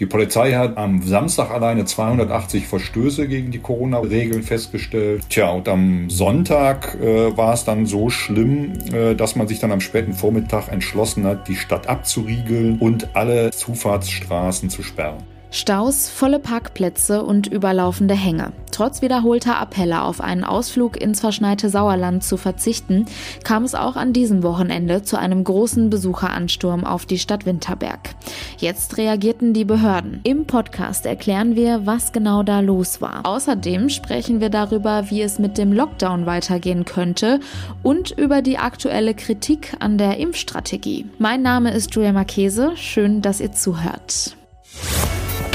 Die Polizei hat am Samstag alleine 280 Verstöße gegen die Corona-Regeln festgestellt. Tja, und am Sonntag äh, war es dann so schlimm, äh, dass man sich dann am späten Vormittag entschlossen hat, die Stadt abzuriegeln und alle Zufahrtsstraßen zu sperren. Staus, volle Parkplätze und überlaufende Hänge. Trotz wiederholter Appelle auf einen Ausflug ins verschneite Sauerland zu verzichten, kam es auch an diesem Wochenende zu einem großen Besucheransturm auf die Stadt Winterberg. Jetzt reagierten die Behörden. Im Podcast erklären wir, was genau da los war. Außerdem sprechen wir darüber, wie es mit dem Lockdown weitergehen könnte und über die aktuelle Kritik an der Impfstrategie. Mein Name ist Julia Marchese. Schön, dass ihr zuhört.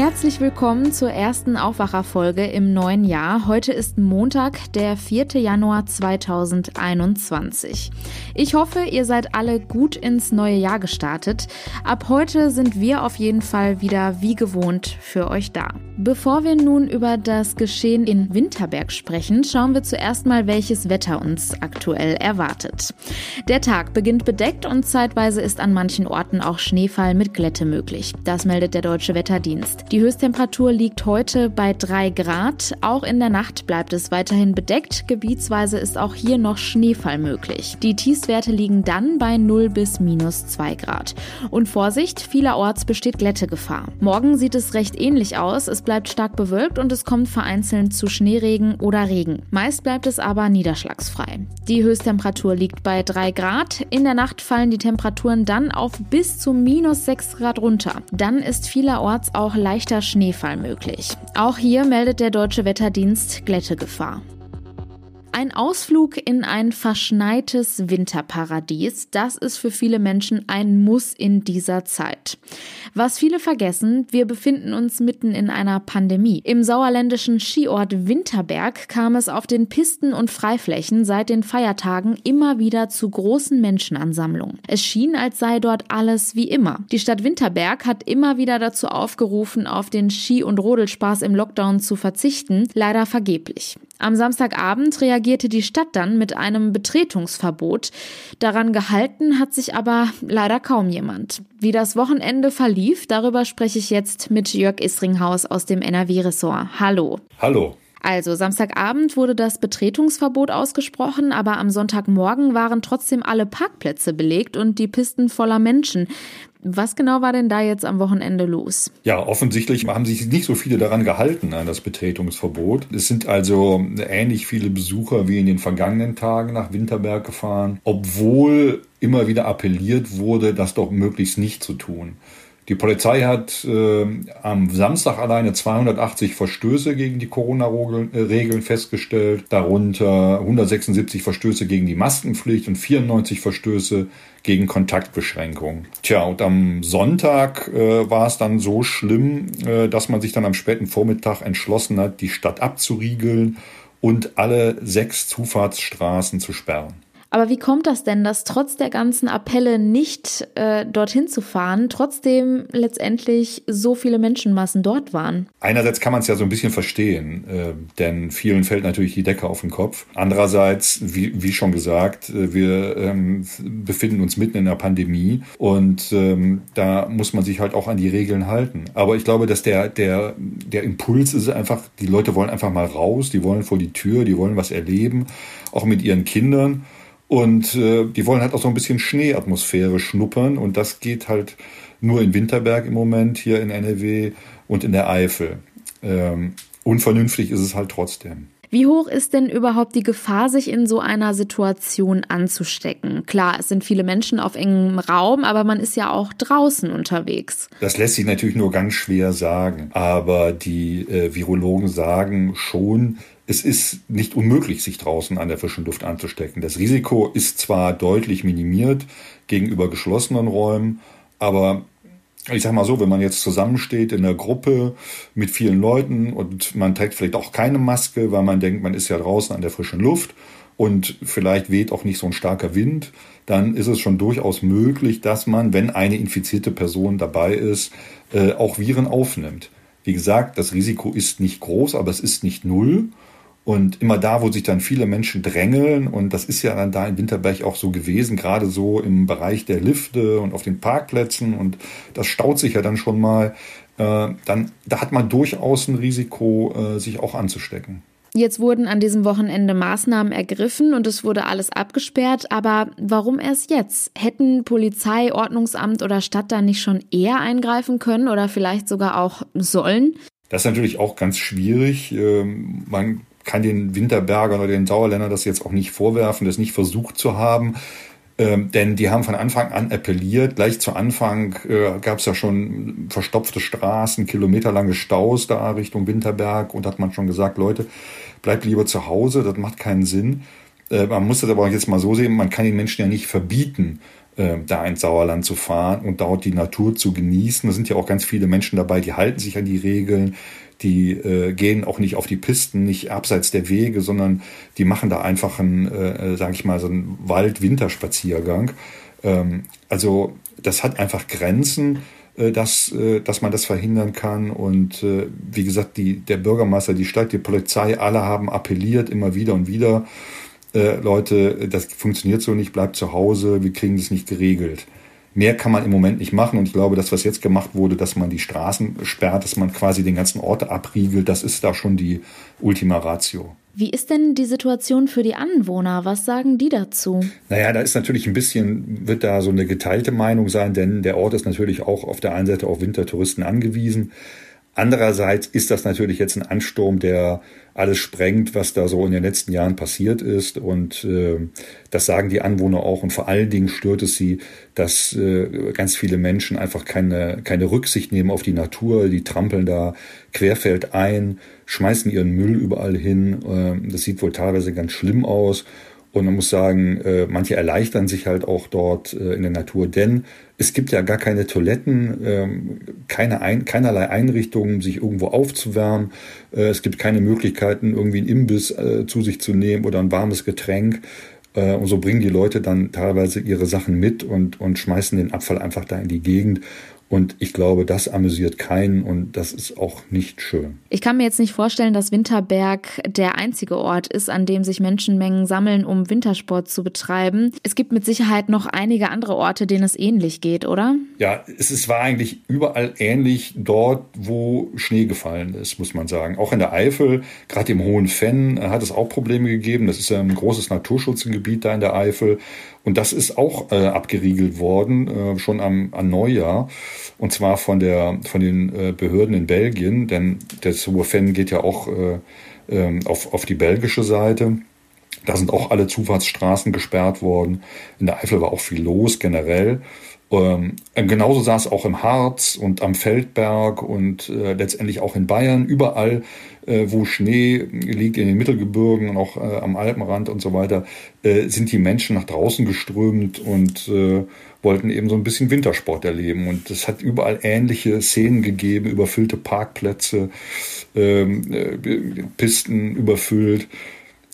Herzlich willkommen zur ersten Aufwacherfolge im neuen Jahr. Heute ist Montag, der 4. Januar 2021. Ich hoffe, ihr seid alle gut ins neue Jahr gestartet. Ab heute sind wir auf jeden Fall wieder wie gewohnt für euch da. Bevor wir nun über das Geschehen in Winterberg sprechen, schauen wir zuerst mal, welches Wetter uns aktuell erwartet. Der Tag beginnt bedeckt und zeitweise ist an manchen Orten auch Schneefall mit Glätte möglich. Das meldet der Deutsche Wetterdienst. Die Höchsttemperatur liegt heute bei 3 Grad. Auch in der Nacht bleibt es weiterhin bedeckt. Gebietsweise ist auch hier noch Schneefall möglich. Die Tiefstwerte liegen dann bei 0 bis minus 2 Grad. Und Vorsicht, vielerorts besteht Glättegefahr. Morgen sieht es recht ähnlich aus. Es bleibt stark bewölkt und es kommt vereinzelt zu Schneeregen oder Regen. Meist bleibt es aber niederschlagsfrei. Die Höchsttemperatur liegt bei 3 Grad. In der Nacht fallen die Temperaturen dann auf bis zu minus 6 Grad runter. Dann ist vielerorts auch leichter Schneefall möglich. Auch hier meldet der Deutsche Wetterdienst Glättegefahr. Ein Ausflug in ein verschneites Winterparadies, das ist für viele Menschen ein Muss in dieser Zeit. Was viele vergessen, wir befinden uns mitten in einer Pandemie. Im sauerländischen Skiort Winterberg kam es auf den Pisten und Freiflächen seit den Feiertagen immer wieder zu großen Menschenansammlungen. Es schien, als sei dort alles wie immer. Die Stadt Winterberg hat immer wieder dazu aufgerufen, auf den Ski- und Rodelspaß im Lockdown zu verzichten, leider vergeblich. Am Samstagabend reagierte die Stadt dann mit einem Betretungsverbot. Daran gehalten hat sich aber leider kaum jemand. Wie das Wochenende verlief, darüber spreche ich jetzt mit Jörg Isringhaus aus dem NRW-Ressort. Hallo. Hallo. Also Samstagabend wurde das Betretungsverbot ausgesprochen, aber am Sonntagmorgen waren trotzdem alle Parkplätze belegt und die Pisten voller Menschen. Was genau war denn da jetzt am Wochenende los? Ja, offensichtlich haben sich nicht so viele daran gehalten, an das Betretungsverbot. Es sind also ähnlich viele Besucher wie in den vergangenen Tagen nach Winterberg gefahren, obwohl immer wieder appelliert wurde, das doch möglichst nicht zu tun. Die Polizei hat äh, am Samstag alleine 280 Verstöße gegen die Corona-Regeln festgestellt, darunter 176 Verstöße gegen die Maskenpflicht und 94 Verstöße gegen Kontaktbeschränkungen. Tja, und am Sonntag äh, war es dann so schlimm, äh, dass man sich dann am späten Vormittag entschlossen hat, die Stadt abzuriegeln und alle sechs Zufahrtsstraßen zu sperren. Aber wie kommt das denn, dass trotz der ganzen Appelle nicht äh, dorthin zu fahren, trotzdem letztendlich so viele Menschenmassen dort waren? Einerseits kann man es ja so ein bisschen verstehen, äh, denn vielen fällt natürlich die Decke auf den Kopf. Andererseits, wie, wie schon gesagt, äh, wir ähm, befinden uns mitten in einer Pandemie und ähm, da muss man sich halt auch an die Regeln halten. Aber ich glaube, dass der, der, der Impuls ist einfach, die Leute wollen einfach mal raus, die wollen vor die Tür, die wollen was erleben, auch mit ihren Kindern. Und äh, die wollen halt auch so ein bisschen Schneeatmosphäre schnuppern. Und das geht halt nur in Winterberg im Moment, hier in NRW und in der Eifel. Ähm, unvernünftig ist es halt trotzdem. Wie hoch ist denn überhaupt die Gefahr, sich in so einer Situation anzustecken? Klar, es sind viele Menschen auf engem Raum, aber man ist ja auch draußen unterwegs. Das lässt sich natürlich nur ganz schwer sagen. Aber die äh, Virologen sagen schon, es ist nicht unmöglich, sich draußen an der frischen Luft anzustecken. Das Risiko ist zwar deutlich minimiert gegenüber geschlossenen Räumen, aber ich sag mal so, wenn man jetzt zusammensteht in einer Gruppe mit vielen Leuten und man trägt vielleicht auch keine Maske, weil man denkt, man ist ja draußen an der frischen Luft und vielleicht weht auch nicht so ein starker Wind, dann ist es schon durchaus möglich, dass man, wenn eine infizierte Person dabei ist, äh, auch Viren aufnimmt. Wie gesagt, das Risiko ist nicht groß, aber es ist nicht null. Und immer da, wo sich dann viele Menschen drängeln, und das ist ja dann da in Winterberg auch so gewesen, gerade so im Bereich der Lifte und auf den Parkplätzen, und das staut sich ja dann schon mal, äh, dann da hat man durchaus ein Risiko, äh, sich auch anzustecken. Jetzt wurden an diesem Wochenende Maßnahmen ergriffen und es wurde alles abgesperrt. Aber warum erst jetzt? Hätten Polizei, Ordnungsamt oder Stadt da nicht schon eher eingreifen können oder vielleicht sogar auch sollen? Das ist natürlich auch ganz schwierig. Ähm, man kann den Winterbergern oder den Sauerländern das jetzt auch nicht vorwerfen, das nicht versucht zu haben. Ähm, denn die haben von Anfang an appelliert. Gleich zu Anfang äh, gab es ja schon verstopfte Straßen, kilometerlange Staus da Richtung Winterberg und hat man schon gesagt, Leute, bleibt lieber zu Hause, das macht keinen Sinn. Äh, man muss das aber jetzt mal so sehen, man kann den Menschen ja nicht verbieten, äh, da ins Sauerland zu fahren und dort die Natur zu genießen. Da sind ja auch ganz viele Menschen dabei, die halten sich an die Regeln, die äh, gehen auch nicht auf die Pisten, nicht abseits der Wege, sondern die machen da einfach einen, äh, sage ich mal, so einen Wald-Winterspaziergang. Ähm, also das hat einfach Grenzen, äh, dass, äh, dass man das verhindern kann. Und äh, wie gesagt, die, der Bürgermeister, die Stadt, die Polizei, alle haben appelliert immer wieder und wieder. Äh, Leute, das funktioniert so nicht, bleibt zu Hause, wir kriegen das nicht geregelt. Mehr kann man im Moment nicht machen und ich glaube, das, was jetzt gemacht wurde, dass man die Straßen sperrt, dass man quasi den ganzen Ort abriegelt, das ist da schon die Ultima Ratio. Wie ist denn die Situation für die Anwohner? Was sagen die dazu? Naja, da ist natürlich ein bisschen, wird da so eine geteilte Meinung sein, denn der Ort ist natürlich auch auf der einen Seite auf Wintertouristen angewiesen. Andererseits ist das natürlich jetzt ein Ansturm, der alles sprengt, was da so in den letzten Jahren passiert ist. Und äh, das sagen die Anwohner auch. Und vor allen Dingen stört es sie, dass äh, ganz viele Menschen einfach keine, keine Rücksicht nehmen auf die Natur. Die trampeln da querfeld ein, schmeißen ihren Müll überall hin. Äh, das sieht wohl teilweise ganz schlimm aus. Und man muss sagen, äh, manche erleichtern sich halt auch dort äh, in der Natur, denn es gibt ja gar keine Toiletten, ähm, keine ein, keinerlei Einrichtungen, sich irgendwo aufzuwärmen. Äh, es gibt keine Möglichkeiten, irgendwie einen Imbiss äh, zu sich zu nehmen oder ein warmes Getränk. Äh, und so bringen die Leute dann teilweise ihre Sachen mit und, und schmeißen den Abfall einfach da in die Gegend. Und ich glaube, das amüsiert keinen und das ist auch nicht schön. Ich kann mir jetzt nicht vorstellen, dass Winterberg der einzige Ort ist, an dem sich Menschenmengen sammeln, um Wintersport zu betreiben. Es gibt mit Sicherheit noch einige andere Orte, denen es ähnlich geht, oder? Ja, es ist, war eigentlich überall ähnlich dort, wo Schnee gefallen ist, muss man sagen. Auch in der Eifel, gerade im Hohen Fenn, hat es auch Probleme gegeben. Das ist ja ein großes Naturschutzgebiet da in der Eifel. Und das ist auch äh, abgeriegelt worden, äh, schon am, am Neujahr. Und zwar von, der, von den äh, Behörden in Belgien, denn der Suafen geht ja auch äh, äh, auf, auf die belgische Seite. Da sind auch alle Zufahrtsstraßen gesperrt worden. In der Eifel war auch viel los generell. Ähm, genauso sah es auch im Harz und am Feldberg und äh, letztendlich auch in Bayern. Überall, äh, wo Schnee liegt, in den Mittelgebirgen und auch äh, am Alpenrand und so weiter, äh, sind die Menschen nach draußen geströmt und äh, wollten eben so ein bisschen Wintersport erleben. Und es hat überall ähnliche Szenen gegeben, überfüllte Parkplätze, ähm, äh, Pisten überfüllt.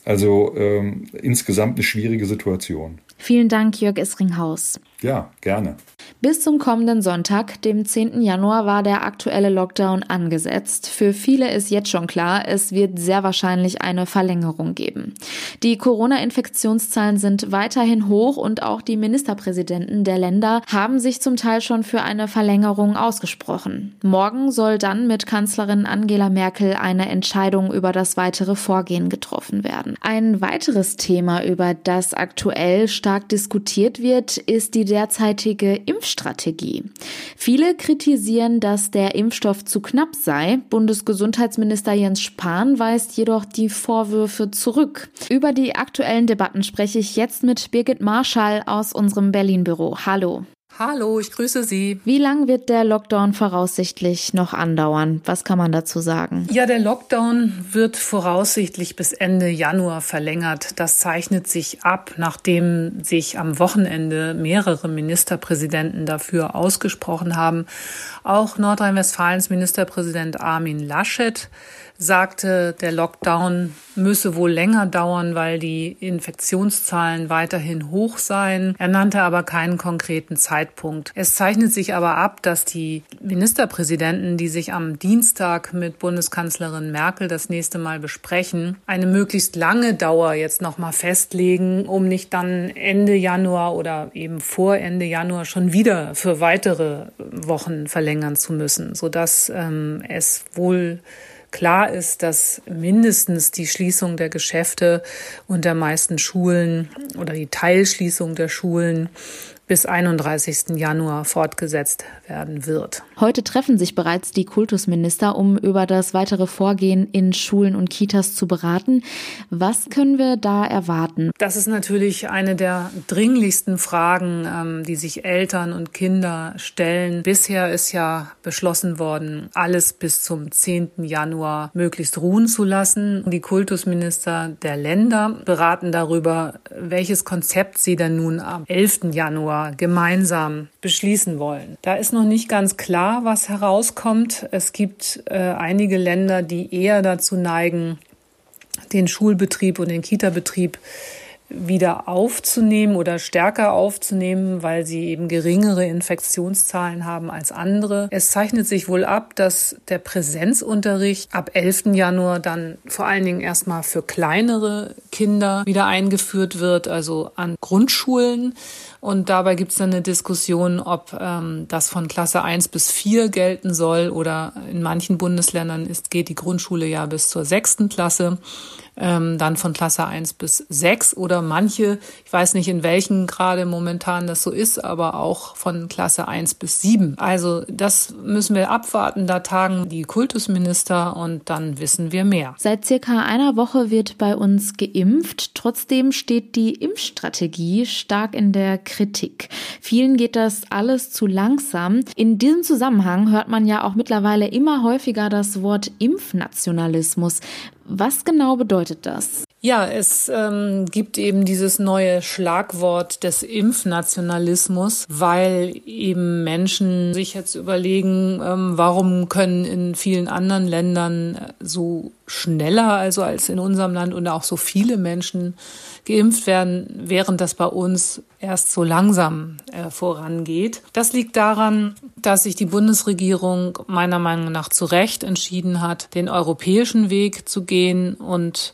Also ähm, insgesamt eine schwierige Situation. Vielen Dank, Jörg Isringhaus. Ja, gerne. Bis zum kommenden Sonntag, dem 10. Januar, war der aktuelle Lockdown angesetzt. Für viele ist jetzt schon klar, es wird sehr wahrscheinlich eine Verlängerung geben. Die Corona-Infektionszahlen sind weiterhin hoch und auch die Ministerpräsidenten der Länder haben sich zum Teil schon für eine Verlängerung ausgesprochen. Morgen soll dann mit Kanzlerin Angela Merkel eine Entscheidung über das weitere Vorgehen getroffen werden. Ein weiteres Thema, über das aktuell stark diskutiert wird, ist die derzeitige Impfstrategie. Viele kritisieren, dass der Impfstoff zu knapp sei. Bundesgesundheitsminister Jens Spahn weist jedoch die Vorwürfe zurück. Über die aktuellen Debatten spreche ich jetzt mit Birgit Marschall aus unserem Berlin-Büro. Hallo. Hallo, ich grüße Sie. Wie lang wird der Lockdown voraussichtlich noch andauern? Was kann man dazu sagen? Ja, der Lockdown wird voraussichtlich bis Ende Januar verlängert. Das zeichnet sich ab, nachdem sich am Wochenende mehrere Ministerpräsidenten dafür ausgesprochen haben. Auch Nordrhein-Westfalens Ministerpräsident Armin Laschet sagte, der Lockdown müsse wohl länger dauern, weil die Infektionszahlen weiterhin hoch seien. Er nannte aber keinen konkreten Zeitpunkt. Es zeichnet sich aber ab, dass die Ministerpräsidenten, die sich am Dienstag mit Bundeskanzlerin Merkel das nächste Mal besprechen, eine möglichst lange Dauer jetzt nochmal festlegen, um nicht dann Ende Januar oder eben vor Ende Januar schon wieder für weitere Wochen verlängern zu müssen, sodass ähm, es wohl klar ist, dass mindestens die Schließung der Geschäfte und der meisten Schulen oder die Teilschließung der Schulen bis 31. Januar fortgesetzt werden wird. Heute treffen sich bereits die Kultusminister, um über das weitere Vorgehen in Schulen und Kitas zu beraten. Was können wir da erwarten? Das ist natürlich eine der dringlichsten Fragen, ähm, die sich Eltern und Kinder stellen. Bisher ist ja beschlossen worden, alles bis zum 10. Januar möglichst ruhen zu lassen. Die Kultusminister der Länder beraten darüber, welches Konzept sie denn nun am 11. Januar Januar gemeinsam beschließen wollen. Da ist noch nicht ganz klar, was herauskommt. Es gibt äh, einige Länder, die eher dazu neigen, den Schulbetrieb und den Kita-Betrieb wieder aufzunehmen oder stärker aufzunehmen, weil sie eben geringere Infektionszahlen haben als andere. Es zeichnet sich wohl ab, dass der Präsenzunterricht ab 11. Januar dann vor allen Dingen erstmal für kleinere Kinder wieder eingeführt wird, also an Grundschulen. Und dabei gibt es dann eine Diskussion, ob ähm, das von Klasse 1 bis 4 gelten soll oder in manchen Bundesländern ist, geht die Grundschule ja bis zur sechsten Klasse ähm, dann von Klasse 1 bis 6 oder manche, ich weiß nicht in welchen gerade momentan das so ist, aber auch von Klasse 1 bis 7. Also das müssen wir abwarten, da tagen die Kultusminister und dann wissen wir mehr. Seit circa einer Woche wird bei uns geimpft. Trotzdem steht die Impfstrategie stark in der Kritik. Vielen geht das alles zu langsam. In diesem Zusammenhang hört man ja auch mittlerweile immer häufiger das Wort Impfnationalismus. Was genau bedeutet das? Ja, es ähm, gibt eben dieses neue Schlagwort des Impfnationalismus, weil eben Menschen sich jetzt überlegen, ähm, warum können in vielen anderen Ländern so schneller, also als in unserem Land und auch so viele Menschen geimpft werden, während das bei uns erst so langsam äh, vorangeht. Das liegt daran, dass sich die Bundesregierung meiner Meinung nach zu Recht entschieden hat, den europäischen Weg zu gehen und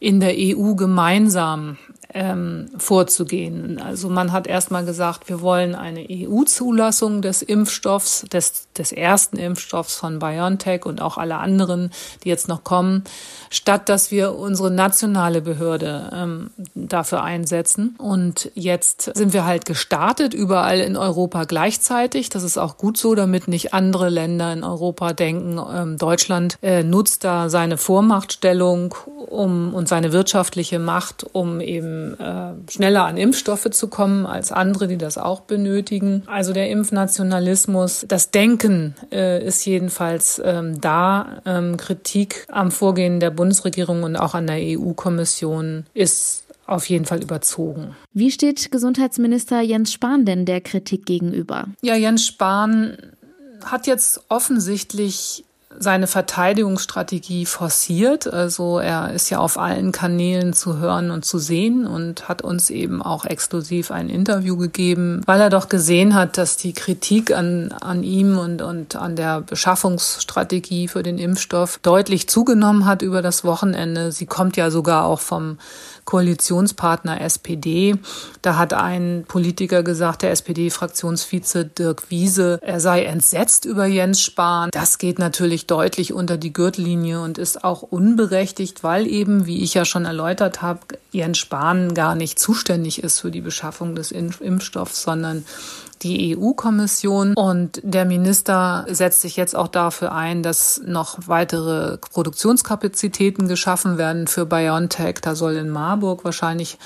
in der EU gemeinsam ähm, vorzugehen. Also man hat erstmal gesagt, wir wollen eine EU-Zulassung des Impfstoffs, des, des ersten Impfstoffs von BioNTech und auch alle anderen, die jetzt noch kommen, statt dass wir unsere nationale Behörde ähm, dafür einsetzen. Und jetzt sind wir halt gestartet, überall in Europa gleichzeitig. Das ist auch gut so, damit nicht andere Länder in Europa denken, ähm, Deutschland äh, nutzt da seine Vormachtstellung um, und seine wirtschaftliche Macht, um eben äh, schneller an Impfstoffe zu kommen als andere, die das auch benötigen. Also der Impfnationalismus, das Denken äh, ist jedenfalls ähm, da. Ähm, Kritik am Vorgehen der Bundesregierung und auch an der EU-Kommission ist auf jeden Fall überzogen. Wie steht Gesundheitsminister Jens Spahn denn der Kritik gegenüber? Ja, Jens Spahn hat jetzt offensichtlich seine Verteidigungsstrategie forciert. Also er ist ja auf allen Kanälen zu hören und zu sehen und hat uns eben auch exklusiv ein Interview gegeben, weil er doch gesehen hat, dass die Kritik an, an ihm und, und an der Beschaffungsstrategie für den Impfstoff deutlich zugenommen hat über das Wochenende. Sie kommt ja sogar auch vom Koalitionspartner SPD. Da hat ein Politiker gesagt, der SPD-Fraktionsvize Dirk Wiese, er sei entsetzt über Jens Spahn. Das geht natürlich deutlich unter die Gürtellinie und ist auch unberechtigt, weil eben, wie ich ja schon erläutert habe, Jens Spahn gar nicht zuständig ist für die Beschaffung des Impfstoffs, sondern die EU-Kommission und der Minister setzt sich jetzt auch dafür ein, dass noch weitere Produktionskapazitäten geschaffen werden für BioNTech. Da soll in Marburg wahrscheinlich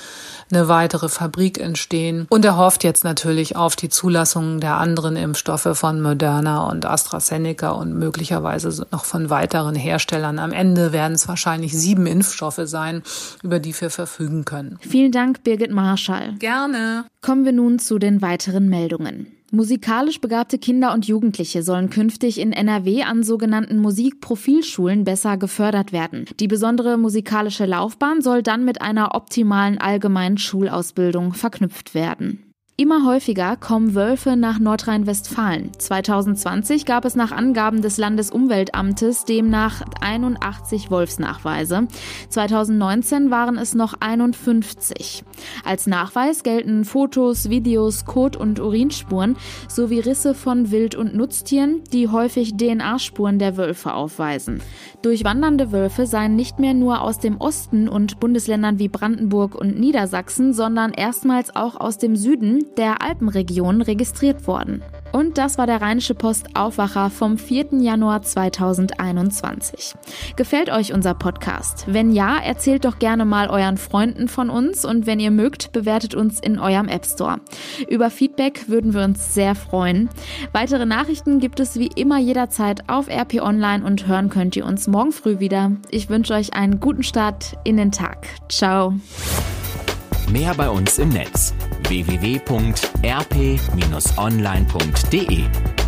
eine weitere Fabrik entstehen. Und er hofft jetzt natürlich auf die Zulassung der anderen Impfstoffe von Moderna und AstraZeneca und möglicherweise noch von weiteren Herstellern. Am Ende werden es wahrscheinlich sieben Impfstoffe sein, über die wir verfügen können. Vielen Dank, Birgit Marschall. Gerne. Kommen wir nun zu den weiteren Meldungen. Musikalisch begabte Kinder und Jugendliche sollen künftig in NRW an sogenannten Musikprofilschulen besser gefördert werden. Die besondere musikalische Laufbahn soll dann mit einer optimalen allgemeinen Schulausbildung verknüpft werden. Immer häufiger kommen Wölfe nach Nordrhein-Westfalen. 2020 gab es nach Angaben des Landesumweltamtes demnach 81 Wolfsnachweise. 2019 waren es noch 51. Als Nachweis gelten Fotos, Videos, Kot- und Urinspuren sowie Risse von Wild- und Nutztieren, die häufig DNA-Spuren der Wölfe aufweisen. Durchwandernde Wölfe seien nicht mehr nur aus dem Osten und Bundesländern wie Brandenburg und Niedersachsen, sondern erstmals auch aus dem Süden der Alpenregion registriert worden. Und das war der Rheinische Post Aufwacher vom 4. Januar 2021. Gefällt euch unser Podcast? Wenn ja, erzählt doch gerne mal euren Freunden von uns und wenn ihr mögt, bewertet uns in eurem App Store. Über Feedback würden wir uns sehr freuen. Weitere Nachrichten gibt es wie immer jederzeit auf RP Online und hören könnt ihr uns morgen früh wieder. Ich wünsche euch einen guten Start in den Tag. Ciao. Mehr bei uns im Netz www.rp-online.de